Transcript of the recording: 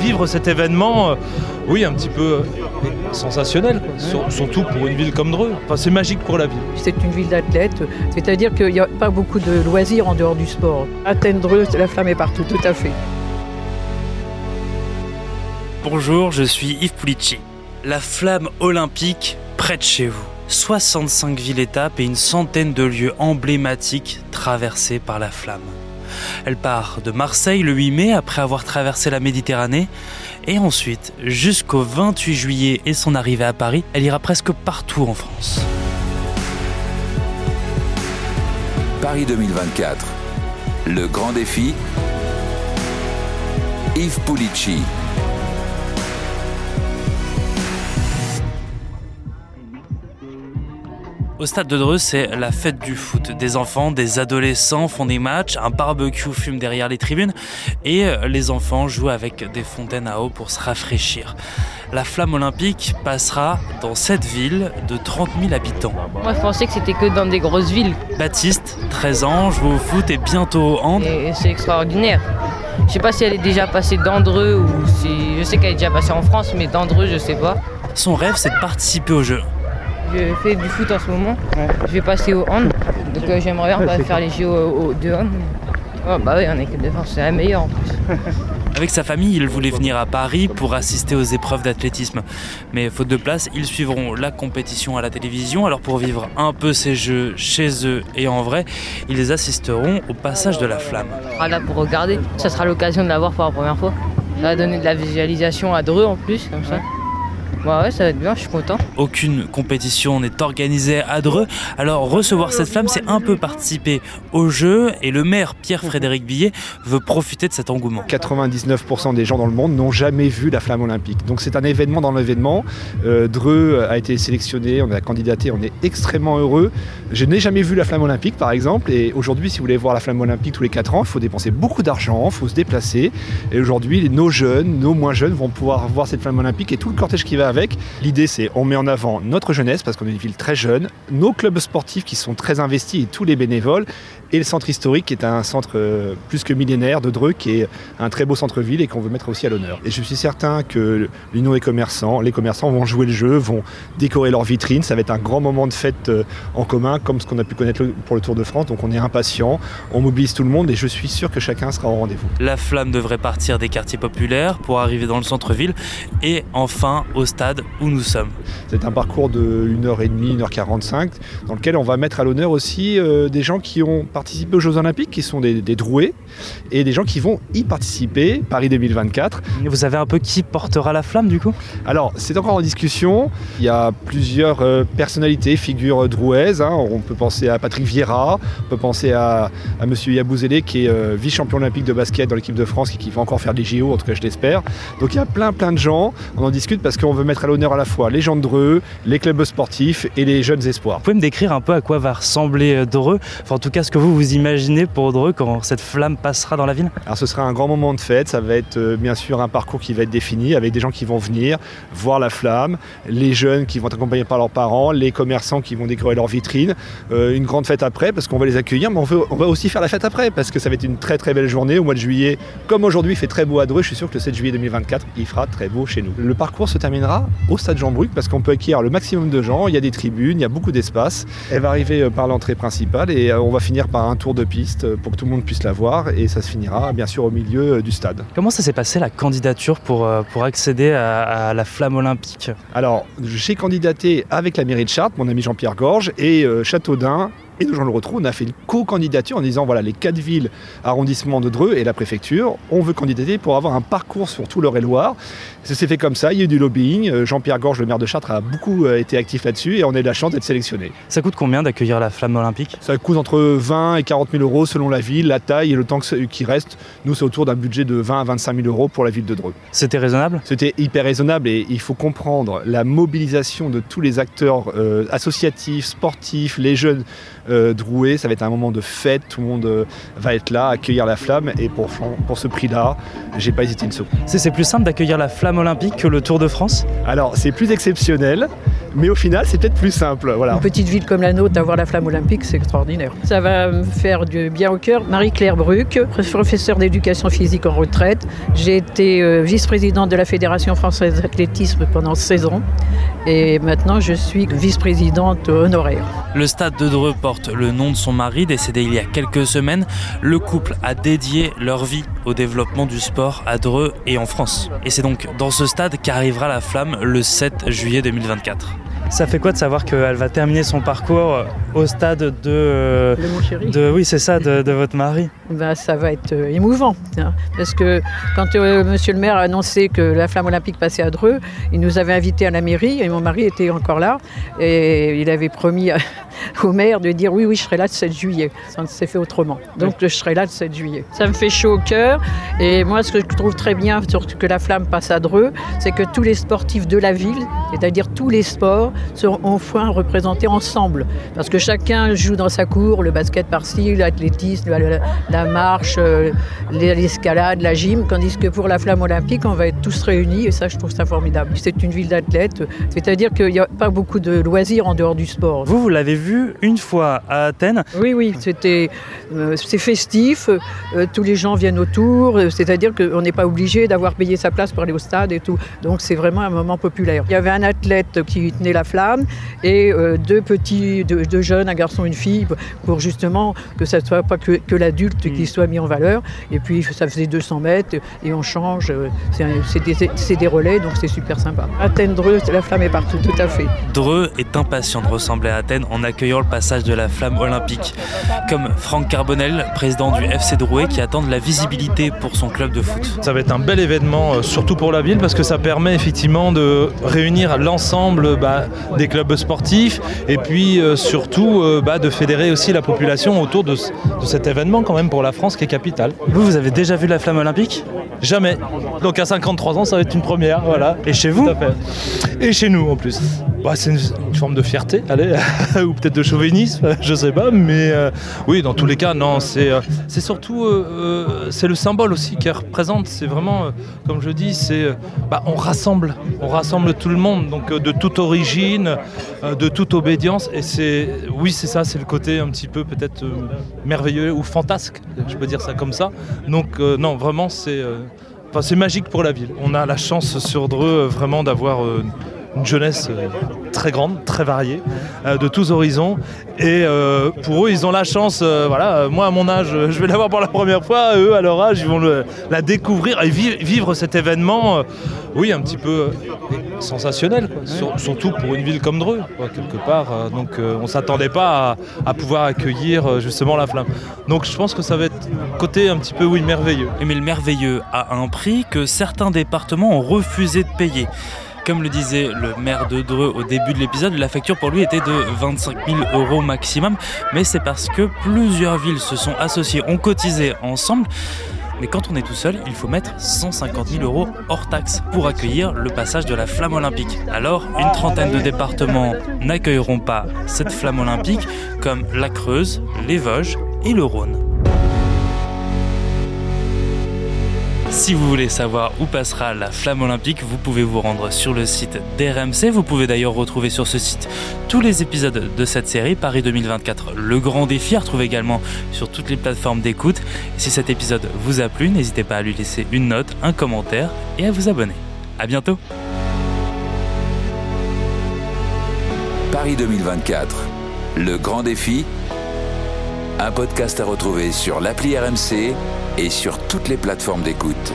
vivre cet événement, euh, oui, un petit peu sensationnel, surtout pour une ville comme Dreux. Enfin, c'est magique pour la ville. C'est une ville d'athlètes, c'est-à-dire qu'il n'y a pas beaucoup de loisirs en dehors du sport. Athènes-Dreux, la flamme est partout, tout à fait. Bonjour, je suis Yves Pulici. La flamme olympique près de chez vous. 65 villes-étapes et une centaine de lieux emblématiques traversés par la flamme. Elle part de Marseille le 8 mai après avoir traversé la Méditerranée et ensuite jusqu'au 28 juillet et son arrivée à Paris, elle ira presque partout en France. Paris 2024. Le grand défi. Yves Pulici. Au stade de Dreux, c'est la fête du foot. Des enfants, des adolescents font des matchs, un barbecue fume derrière les tribunes et euh, les enfants jouent avec des fontaines à eau pour se rafraîchir. La flamme olympique passera dans cette ville de 30 000 habitants. Moi, je pensais que c'était que dans des grosses villes. Baptiste, 13 ans, joue au foot et bientôt au hand. C'est extraordinaire. Je sais pas si elle est déjà passée d'Andreux ou si. Je sais qu'elle est déjà passée en France, mais d'Andreux, je sais pas. Son rêve, c'est de participer au jeu. Je fais du foot en ce moment. Je vais passer au hand. Donc euh, j'aimerais bien faire les JO au, de hand. Oh, bah oui, en équipe de France, c'est la meilleure en plus. Avec sa famille, il voulait venir à Paris pour assister aux épreuves d'athlétisme. Mais faute de place, ils suivront la compétition à la télévision. Alors pour vivre un peu ces jeux chez eux et en vrai, ils assisteront au passage de la flamme. Ah là pour regarder, ça sera l'occasion de la voir pour la première fois. Ça va donner de la visualisation à Dreux en plus, comme ça. Bah ouais, ça va être bien, je suis content. Aucune compétition n'est organisée à Dreux, alors recevoir cette flamme, c'est un peu participer au jeu, et le maire Pierre-Frédéric Billet veut profiter de cet engouement. 99% des gens dans le monde n'ont jamais vu la flamme olympique, donc c'est un événement dans l'événement. Euh, Dreux a été sélectionné, on a candidaté, on est extrêmement heureux. Je n'ai jamais vu la flamme olympique par exemple, et aujourd'hui si vous voulez voir la flamme olympique tous les 4 ans, il faut dépenser beaucoup d'argent, il faut se déplacer, et aujourd'hui nos jeunes, nos moins jeunes vont pouvoir voir cette flamme olympique et tout le cortège qui va L'idée, c'est on met en avant notre jeunesse, parce qu'on est une ville très jeune, nos clubs sportifs qui sont très investis et tous les bénévoles, et le centre historique qui est un centre euh, plus que millénaire de Dreux, qui est un très beau centre-ville et qu'on veut mettre aussi à l'honneur. Et je suis certain que l'Union des commerçants, les commerçants vont jouer le jeu, vont décorer leurs vitrines. Ça va être un grand moment de fête euh, en commun, comme ce qu'on a pu connaître pour le Tour de France. Donc on est impatient, on mobilise tout le monde et je suis sûr que chacun sera au rendez-vous. La flamme devrait partir des quartiers populaires pour arriver dans le centre-ville et enfin au stade où nous sommes. C'est un parcours de 1h30, 1h45 dans lequel on va mettre à l'honneur aussi euh, des gens qui ont participer aux Jeux Olympiques, qui sont des, droués, et des gens qui vont y participer, Paris 2024. Vous savez un peu qui portera la flamme du coup? Alors, c'est encore en discussion. Il y a plusieurs euh, personnalités, figures drouaises. Hein. On peut penser à Patrick Vieira, on peut penser à, à Monsieur Yabouzélé, qui est euh, vice-champion olympique de basket dans l'équipe de France et qui va encore faire des JO, en tout cas je l'espère. Donc il y a plein plein de gens. On en discute parce qu'on veut mettre à l'honneur à la fois les gens de Dreux, les clubs sportifs et les jeunes espoirs. Vous pouvez me décrire un peu à quoi va ressembler euh, Dreux? Enfin, en tout cas, ce que vous vous imaginez pour Dreux quand cette flamme passera dans la ville? Alors ce sera un grand moment de fête, ça va être euh, bien sûr un parcours qui va être défini avec des gens qui vont venir voir la flamme, les jeunes qui vont être accompagnés par leurs parents, les commerçants qui vont décorer leurs vitrines, euh, une grande fête après parce qu'on va les accueillir, mais on, veut, va aussi faire la fête après parce que ça va être une très très belle journée au mois de juillet. Comme aujourd'hui il fait très beau à Dreux, je suis sûr que le 7 juillet 2024 il fera très beau chez nous. Le parcours se terminera au stade Jean-Bruc parce qu'on peut accueillir le maximum de gens, il y a des tribunes, il y a beaucoup d'espace. Elle va arriver euh, par l'entrée principale et on va finir par un tour de piste pour que tout le monde puisse la voir et ça se finira bien sûr au milieu euh, du stade. Comment ça s'est passé la candidature pour, euh, pour accéder à, la flamme olympique? Alors j'ai candidaté avec la mairie de Chartres, mon ami Jean-Pierre Gorge et euh, Châteaudun et nous, Jean le retrouve, on a fait une co-candidature en disant voilà, les quatre villes, arrondissements de Dreux et la préfecture, on veut candidater pour avoir un parcours sur tout l'Eure-et-Loire. Ça s'est fait comme ça, il y a eu du lobbying. Euh, Jean-Pierre Gorge, le maire de Chartres, a beaucoup euh, été actif là-dessus et on a eu la chance d'être sélectionné. Ça coûte combien d'accueillir la flamme olympique? Ça coûte entre 20 et 40 000 euros selon la ville, la taille et le temps qui reste. Nous, c'est autour d'un budget de 20 à 25 000 euros pour la ville de Dreux. C'était raisonnable? C'était hyper raisonnable et il faut comprendre la mobilisation de tous les acteurs euh, associatifs, sportifs, les jeunes Euh, Drouet, ça va être un moment de fête, tout le monde euh, va être là, accueillir la flamme. Et pour, pour ce prix-là, j'ai pas hésité une seconde. C'est plus simple d'accueillir la flamme olympique que le Tour de France? Alors, c'est plus exceptionnel, mais au final, c'est peut-être plus simple. Voilà. Une petite ville comme la nôtre, avoir la flamme olympique, c'est extraordinaire. Ça va me faire du bien au cœur. Marie-Claire Bruck, professeure d'éducation physique en retraite. J'ai été euh, vice-présidente de la Fédération française d'athlétisme pendant 16 ans. Et maintenant, je suis vice-présidente honoraire. Le stade de Dreux porte le nom de son mari, décédé il y a quelques semaines. Le couple a dédié leur vie au développement du sport à Dreux et en France. Et c'est donc dans ce stade qu'arrivera la flamme le 7 juillet 2024. Ça fait quoi de savoir qu'elle va terminer son parcours euh, au stade de. Euh, mon chéri. De, oui, c'est ça, de, votre mari. Ben, ça va être euh, émouvant. Hein, parce que quand monsieur le maire a annoncé que la flamme olympique passait à Dreux, il nous avait invités à la mairie et mon mari était encore là. Et il avait promis au maire de dire oui, oui, je serai là le 7 juillet. Ça ne s'est fait autrement. Donc je serai là le 7 juillet. Ça me fait chaud au cœur. Et moi, ce que je trouve très bien, surtout que la flamme passe à Dreux, c'est que tous les sportifs de la ville, c'est-à-dire tous les sports, seront enfin représentés ensemble. Parce que chacun joue dans sa cour, le basket par-ci, l'athlétisme, la, marche, euh, l'escalade, la gym, tandis que pour la flamme olympique, on va être tous réunis et ça, je trouve ça formidable. C'est une ville d'athlètes, c'est-à-dire qu'il n'y a pas beaucoup de loisirs en dehors du sport. Vous, vous l'avez vu une fois à Athènes Oui, oui, c'était euh, c'est festif, euh, tous les gens viennent autour, c'est-à-dire qu'on n'est pas obligé d'avoir payé sa place pour aller au stade et tout. Donc c'est vraiment un moment populaire. Il y avait un athlète qui tenait la flamme et euh, deux petits, deux, jeunes, un garçon, une fille, pour justement que ça ne soit pas que, l'adulte qui mm. soit mis en valeur. Et puis ça faisait 200 mètres et on change. Euh, c'est des, relais, donc c'est super sympa. Athènes, Dreux, la flamme est partout, tout à fait. Dreux est impatient de ressembler à Athènes en accueillant le passage de la flamme olympique. Comme Franck Carbonel, président du FC Drouet, qui attend de la visibilité pour son club de foot. Ça va être un bel événement, euh, surtout pour la ville, parce que ça permet effectivement de réunir l'ensemble bah, des clubs sportifs et puis euh, surtout euh, bah, de fédérer aussi la population autour de, cet événement quand même pour la France qui est capitale. Vous, vous avez déjà vu la flamme olympique? Jamais. Donc à 53 ans, ça va être une première. Voilà. Et chez vous? Et chez nous en plus. Bah, c'est une, forme de fierté, allez, ou peut-être de chauvinisme, je sais pas, mais euh, oui, dans tous les cas, non, c'est c'est surtout c'est le symbole aussi qui représente. C'est vraiment, comme je dis, c'est bah, on rassemble, on rassemble tout le monde, donc de toute origine, euh, de toute obédience. Et c'est, oui, c'est ça, c'est le côté un petit peu peut-être euh, merveilleux ou fantasque, je peux dire ça comme ça. Donc, euh, non, vraiment, c'est, c'est magique pour la ville. On a la chance sur Dreux vraiment d'avoir une jeunesse très grande, très variée, de tous horizons. Et pour eux, ils ont la chance, voilà, moi à mon âge, je vais la voir pour la première fois, eux à leur âge, ils vont la découvrir et vivre cet événement, oui, un petit peu sensationnel, surtout pour une ville comme Dreux, quelque part. Euh, donc euh, on ne s'attendait pas à, pouvoir accueillir euh, justement la flamme. Donc je pense que ça va être côté un petit peu, oui, merveilleux. Mais le merveilleux a un prix que certains départements ont refusé de payer. Comme le disait le maire de Dreux au début de l'épisode, la facture pour lui était de 25 000 euros maximum, mais c'est parce que plusieurs villes se sont associées, ont cotisé ensemble. Mais quand on est tout seul, il faut mettre 150 000 euros hors taxe pour accueillir le passage de la flamme olympique. Alors, une trentaine de départements n'accueilleront pas cette flamme olympique, comme la Creuse, les Vosges et le Rhône. Si vous voulez savoir où passera la flamme olympique, vous pouvez vous rendre sur le site d'RMC. Vous pouvez d'ailleurs retrouver sur ce site tous les épisodes de cette série Paris 2024, le grand défi, à retrouver également sur toutes les plateformes d'écoute. Si cet épisode vous a plu, n'hésitez pas à lui laisser une note, un commentaire et à vous abonner. À bientôt. Paris 2024, le grand défi. Un podcast à retrouver sur l'appli RMC et sur toutes les plateformes d'écoute.